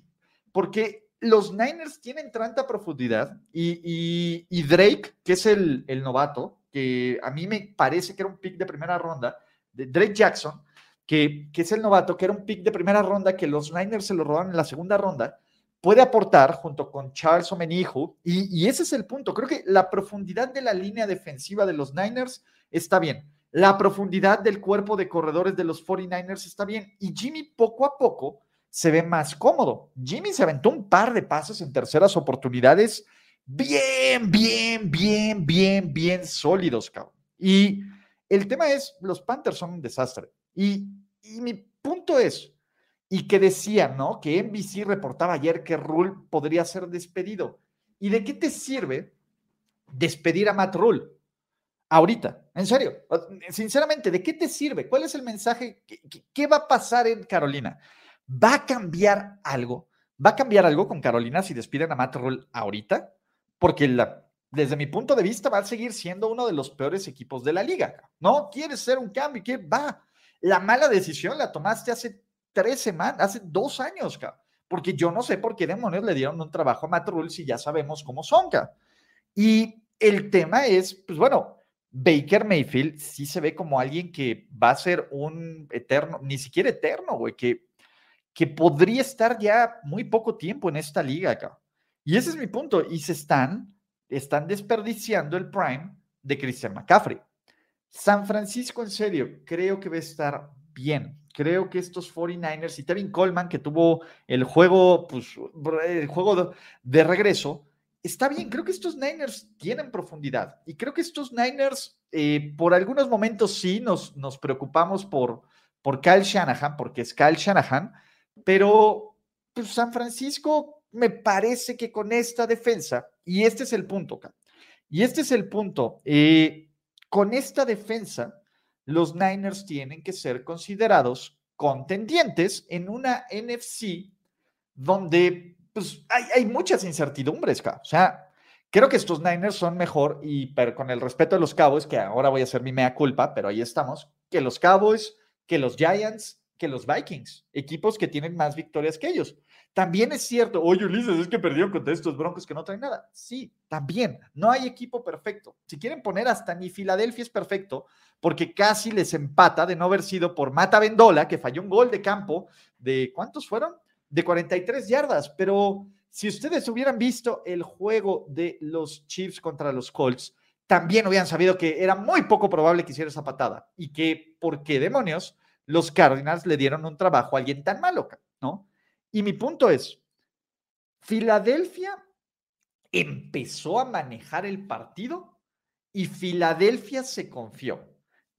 Speaker 1: porque los Niners tienen tanta profundidad y, Drake, que es el, novato, que a mí me parece que era un pick de primera ronda, de Drake Jackson, que, es el novato, que era un pick de primera ronda, que los Niners se lo robaron en la segunda ronda, puede aportar junto con Charles Omenihu, y, ese es el punto. Creo que la profundidad de la línea defensiva de los Niners está bien. La profundidad del cuerpo de corredores de los 49ers está bien. Y Jimmy poco a poco se ve más cómodo. Jimmy se aventó un par de pases en terceras oportunidades bien, bien, bien, bien, bien sólidos, cabrón. Y el tema es, los Panthers son un desastre. Y, mi punto es, y que decía, ¿no? Que NBC reportaba ayer que Rule podría ser despedido. ¿Y de qué te sirve despedir a Matt Rule? Ahorita, en serio, sinceramente, ¿de qué te sirve? ¿Cuál es el mensaje? ¿Qué, va a pasar en Carolina? ¿Va a cambiar algo? ¿Va a cambiar algo con Carolina si despiden a Matt Rule ahorita? Porque desde mi punto de vista va a seguir siendo uno de los peores equipos de la liga. ¿No? ¿Quieres ser un cambio? ¿Qué va? La mala decisión la tomaste hace tres semanas, hace dos años, cabrón. Porque yo no sé por qué demonios le dieron un trabajo a Matt Rule si ya sabemos cómo son, cabrón. Y el tema es, pues bueno, Baker Mayfield sí se ve como alguien que va a ser un eterno, ni siquiera eterno, güey, que, que podría estar ya muy poco tiempo en esta liga, cabrón. Y ese es mi punto. Y se están, están desperdiciando el prime de Christian McCaffrey. San Francisco, en serio, creo que va a estar bien. Creo que estos 49ers y Tevin Coleman, que tuvo el juego, pues, el juego de regreso, está bien. Creo que estos Niners tienen profundidad y creo que estos Niners, eh, por algunos momentos sí nos, nos preocupamos por, por Kyle Shanahan, porque es Kyle Shanahan, pero pues, San Francisco me parece que con esta defensa, y este es el punto, y este es el punto, eh, con esta defensa, los Niners tienen que ser considerados contendientes en una NFC donde pues, hay, hay muchas incertidumbres, o sea, creo que estos Niners son mejor, y pero con el respeto de los Cowboys, que ahora voy a hacer mi mea culpa, pero ahí estamos, que los Cowboys, que los Giants, que los Vikings, equipos que tienen más victorias que ellos. También es cierto, oye Ulises, es que perdieron contra estos Broncos que no traen nada. Sí, también, no hay equipo perfecto. Si quieren poner hasta ni Filadelfia es perfecto, porque casi les empata de no haber sido por Mata Vendola, que falló un gol de campo de, ¿cuántos fueron? De 43 yardas, pero si ustedes hubieran visto el juego de los Chiefs contra los Colts, también hubieran sabido que era muy poco probable que hiciera esa patada y que, ¿por qué demonios? Los Cardinals le dieron un trabajo a alguien tan malo, ¿no? Y mi punto es, Filadelfia empezó a manejar el partido y Filadelfia se confió.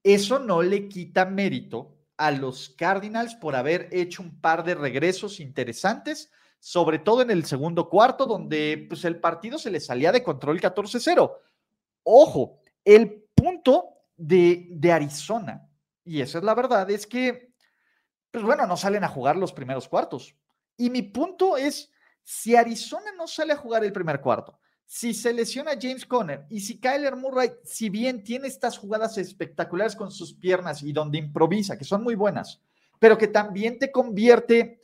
Speaker 1: Eso no le quita mérito a los Cardinals por haber hecho un par de regresos interesantes, sobre todo en el segundo cuarto, donde pues, el partido se le salía de control 14-0. Ojo, el punto de, de Arizona y esa es la verdad, es que, pues bueno, no salen a jugar los primeros cuartos. Y mi punto es, si Arizona no sale a jugar el primer cuarto, si se lesiona James Conner y si Kyler Murray, si bien tiene estas jugadas espectaculares con sus piernas y donde improvisa, que son muy buenas, pero que también te convierte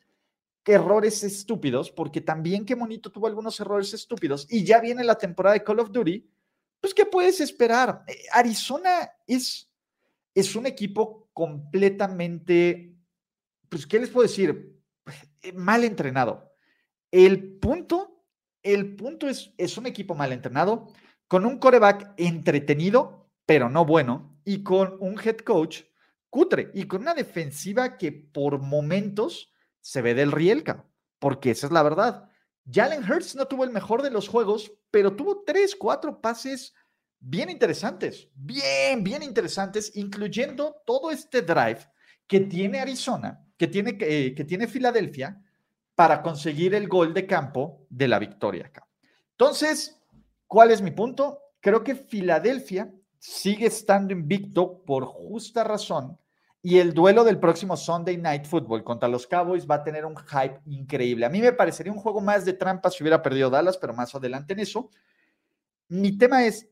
Speaker 1: errores estúpidos, porque también qué bonito tuvo algunos errores estúpidos y ya viene la temporada de Call of Duty, pues ¿qué puedes esperar? Eh, Arizona es es un equipo completamente, pues, ¿qué les puedo decir? Eh, mal entrenado. El punto, el punto es, es un equipo mal entrenado, con un coreback entretenido, pero no bueno, y con un head coach cutre, y con una defensiva que por momentos se ve del rielca, porque esa es la verdad. Jalen Hurts no tuvo el mejor de los juegos, pero tuvo tres, cuatro pases bien interesantes, bien, bien interesantes, incluyendo todo este drive que tiene Arizona, que tiene, eh, que tiene Filadelfia para conseguir el gol de campo de la victoria acá. Entonces, ¿cuál es mi punto? Creo que Filadelfia sigue estando invicto por justa razón y el duelo del próximo Sunday Night Football contra los Cowboys va a tener un hype increíble. A mí me parecería un juego más de trampa si hubiera perdido Dallas, pero más adelante en eso. Mi tema es,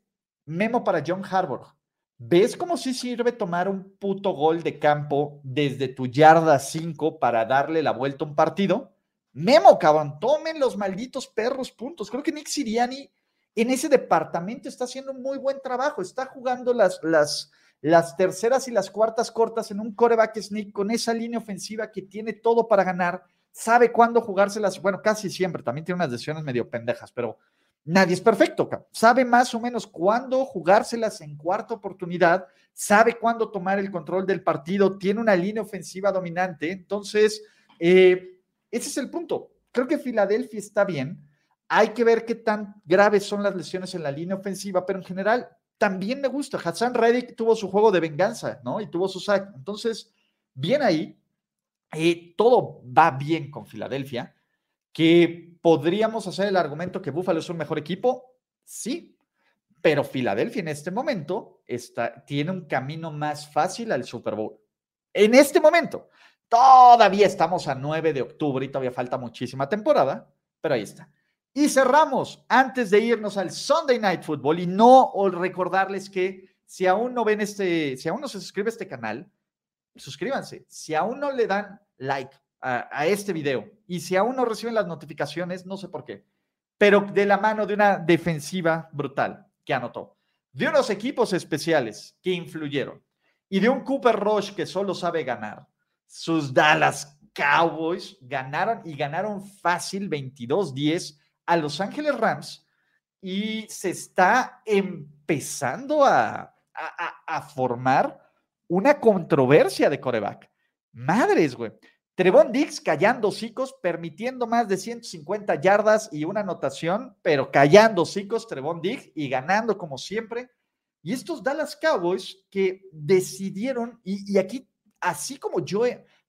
Speaker 1: Memo para John Harbaugh. ¿Ves cómo sí sirve tomar un puto gol de campo desde tu yarda 5 para darle la vuelta a un partido? Memo, cabrón, tomen los malditos perros puntos. Creo que Nick Siriani en ese departamento está haciendo un muy buen trabajo. Está jugando las, las, las terceras y las cuartas cortas en un coreback sneak con esa línea ofensiva que tiene todo para ganar. Sabe cuándo jugárselas. Bueno, casi siempre. También tiene unas decisiones medio pendejas, pero Nadie es perfecto, sabe más o menos cuándo jugárselas en cuarta oportunidad, sabe cuándo tomar el control del partido, tiene una línea ofensiva dominante. Entonces, eh, ese es el punto. Creo que Filadelfia está bien. Hay que ver qué tan graves son las lesiones en la línea ofensiva, pero en general también me gusta. Hassan Reddick tuvo su juego de venganza, ¿no? Y tuvo su sack. Entonces, bien ahí. Eh, todo va bien con Filadelfia que podríamos hacer el argumento que Buffalo es un mejor equipo, sí, pero Filadelfia en este momento está, tiene un camino más fácil al Super Bowl. En este momento, todavía estamos a 9 de octubre y todavía falta muchísima temporada, pero ahí está. Y cerramos antes de irnos al Sunday Night Football y no recordarles que si aún no ven este, si aún no se suscribe a este canal, suscríbanse. Si aún no le dan like, a, este video. Y si aún no reciben las notificaciones, no sé por qué, pero de la mano de una defensiva brutal que anotó, de unos equipos especiales que influyeron y de un Cooper Rush que solo sabe ganar. Sus Dallas Cowboys ganaron y ganaron fácil 22-10 a Los Ángeles Rams y se está empezando a, a, formar una controversia de coreback. Madres, güey. Trevon Dix callando hocicos, permitiendo más de 150 yardas y una anotación, pero callando hocicos, Trevon Dix y ganando como siempre. Y estos Dallas Cowboys que decidieron, y, aquí, así como yo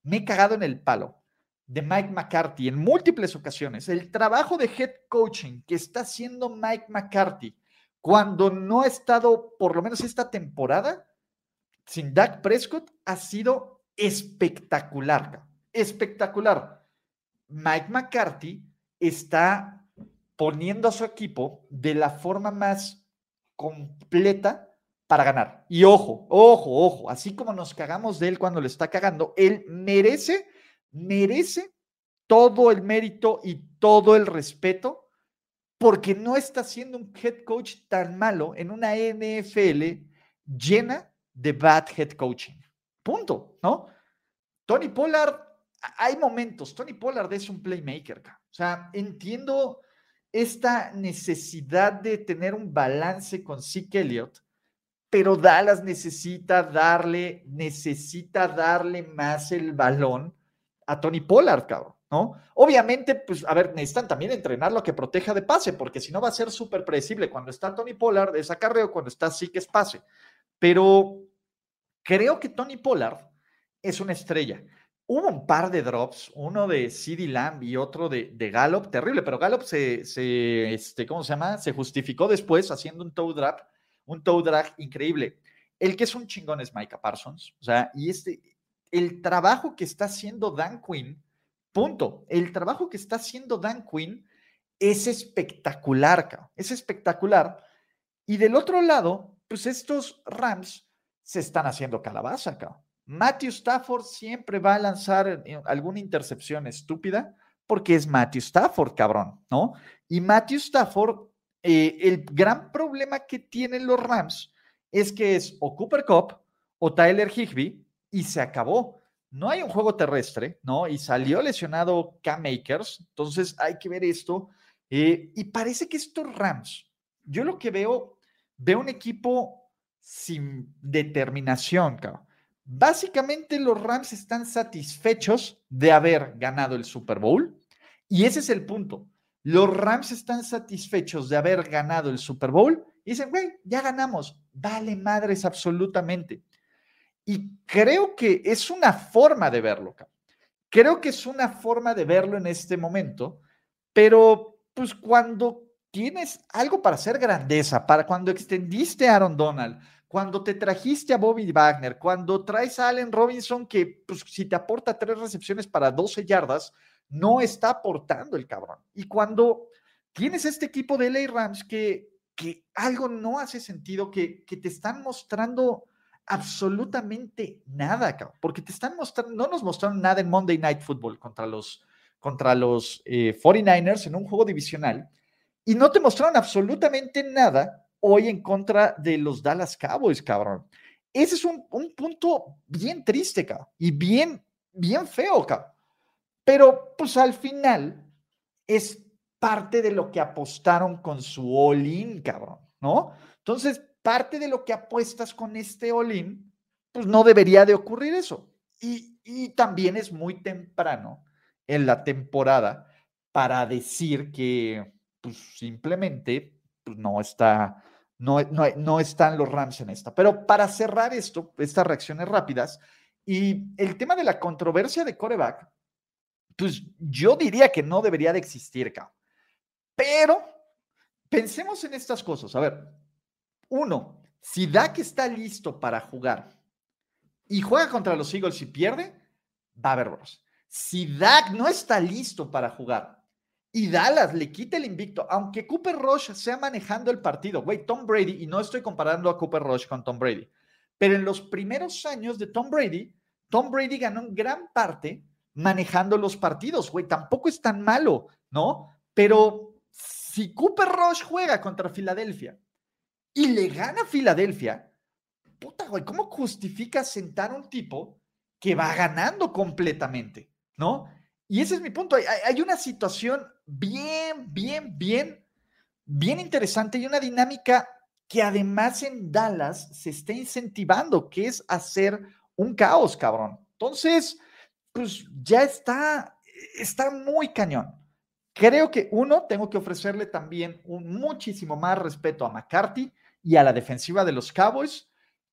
Speaker 1: me he cagado en el palo de Mike McCarthy en múltiples ocasiones, el trabajo de head coaching que está haciendo Mike McCarthy cuando no ha estado, por lo menos esta temporada, sin Dak Prescott, ha sido espectacular, espectacular. Mike McCarthy está poniendo a su equipo de la forma más completa para ganar. Y ojo, ojo, ojo, así como nos cagamos de él cuando le está cagando, él merece, merece todo el mérito y todo el respeto porque no está siendo un head coach tan malo en una NFL llena de bad head coaching. Punto, ¿no? Tony Pollard, hay momentos, Tony Pollard es un playmaker, o sea, entiendo esta necesidad de tener un balance con Zeke Elliott, pero Dallas necesita darle, necesita darle más el balón a Tony Pollard, cabrón. ¿no? Obviamente, pues, a ver, necesitan también entrenarlo a que proteja de pase, porque si no va a ser súper predecible. Cuando está Tony Pollard es acarreo, cuando está sí que es pase. Pero creo que Tony Pollard es una estrella. Hubo un par de drops, uno de CD Lamb y otro de, de Gallup, terrible, pero Gallup se, este, ¿cómo se llama? Se justificó después haciendo un toe drag, un toe drag increíble. El que es un chingón es Micah Parsons, o sea, y este, el trabajo que está haciendo Dan Quinn, Punto. El trabajo que está haciendo Dan Quinn es espectacular, es espectacular. Y del otro lado, pues estos Rams se están haciendo calabaza, cabrón. Matthew Stafford siempre va a lanzar alguna intercepción estúpida porque es Matthew Stafford, cabrón, ¿no? Y Matthew Stafford, eh, el gran problema que tienen los Rams es que es o Cooper Cup o Tyler Higby y se acabó no hay un juego terrestre, ¿no? Y salió lesionado Cam Makers, entonces hay que ver esto. Eh, y parece que estos Rams, yo lo que veo, veo un equipo sin determinación, cabrón. Básicamente los Rams están satisfechos de haber ganado el Super Bowl y ese es el punto. Los Rams están satisfechos de haber ganado el Super Bowl y dicen, güey, ya ganamos, vale madres absolutamente. Y creo que es una forma de verlo. Creo que es una forma de verlo en este momento, pero pues cuando tienes algo para hacer grandeza, para cuando extendiste a Aaron Donald, cuando te trajiste a Bobby Wagner, cuando traes a Allen Robinson, que pues, si te aporta tres recepciones para 12 yardas, no está aportando el cabrón. Y cuando tienes este equipo de LA Rams que, que algo no hace sentido, que, que te están mostrando absolutamente nada, porque te están mostrando, no nos mostraron nada en Monday Night Football contra los, contra los 49ers eh, en un juego divisional y no te mostraron absolutamente nada hoy en contra de los Dallas Cowboys, cabrón. Ese es un, punto bien triste, cabrón, y bien, bien feo, cabrón. Pero pues al final es parte de lo que apostaron con su all-in, cabrón, ¿no? Entonces, parte de lo que apuestas con este Olim, pues no debería de ocurrir eso. Y, también es muy temprano en la temporada para decir que pues, simplemente pues, no está, no, no, están los Rams en esta. Pero para cerrar esto, estas reacciones rápidas, y el tema de la controversia de coreback, pues yo diría que no debería de existir, cabrón. Pero pensemos en estas cosas. A ver, uno, si Dak está listo para jugar y juega contra los Eagles y pierde, va a haber bros. Si Dak no está listo para jugar y Dallas le quita el invicto, aunque Cooper Rush sea manejando el partido, güey, Tom Brady, y no estoy comparando a Cooper Rush con Tom Brady, pero en los primeros años de Tom Brady, Tom Brady ganó en gran parte manejando los partidos, güey, tampoco es tan malo, ¿no? Pero si Cooper Rush juega contra Filadelfia y le gana a Filadelfia, puta, güey, ¿cómo justifica sentar a un tipo que va ganando completamente? ¿No? Y ese es mi punto. Hay, una situación bien, bien, bien, bien interesante y una dinámica que además en Dallas se está incentivando, que es hacer un caos, cabrón. Entonces, pues ya está, está muy cañón. Creo que uno, tengo que ofrecerle también un muchísimo más respeto a McCarthy y a la defensiva de los Cowboys.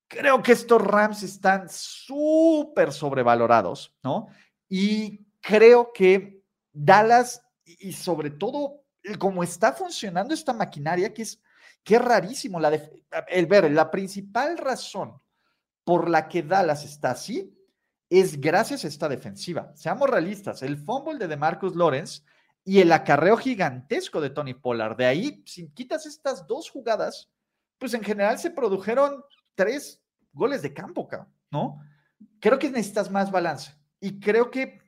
Speaker 1: Creo que estos Rams están súper sobrevalorados, ¿no? Y creo que Dallas y sobre todo cómo está funcionando esta maquinaria, que es, que rarísimo. La el ver, la principal razón por la que Dallas está así es gracias a esta defensiva. Seamos realistas, el fumble de DeMarcus Lawrence y el acarreo gigantesco de Tony Pollard. De ahí, si quitas estas dos jugadas, pues en general se produjeron tres goles de campo, ¿no? Creo que necesitas más balance. Y creo que,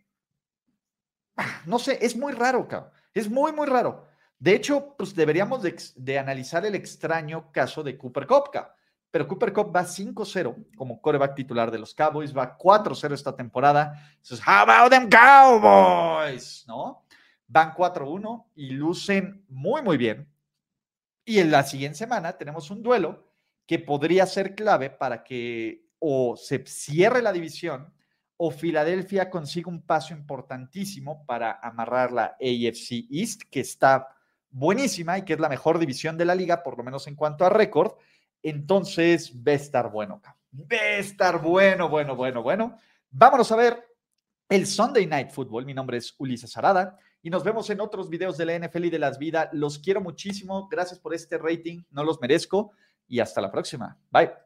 Speaker 1: no sé, es muy raro, cabrón. Es muy, muy raro. De hecho, pues deberíamos de, analizar el extraño caso de Cooper Cup, pero Cooper Cup va 5-0 como coreback titular de los Cowboys, va 4-0 esta temporada. Entonces, how about them Cowboys? ¿No? Van 4-1 y lucen muy, muy bien. Y en la siguiente semana tenemos un duelo que podría ser clave para que o se cierre la división o Filadelfia consiga un paso importantísimo para amarrar la AFC East, que está buenísima y que es la mejor división de la liga, por lo menos en cuanto a récord. Entonces, va a estar bueno. Va a estar bueno, bueno, bueno, bueno. Vámonos a ver el Sunday Night Football. Mi nombre es Ulises Arada y nos vemos en otros videos de la NFL y de las vidas. Los quiero muchísimo. Gracias por este rating. No los merezco. Y hasta la próxima. Bye.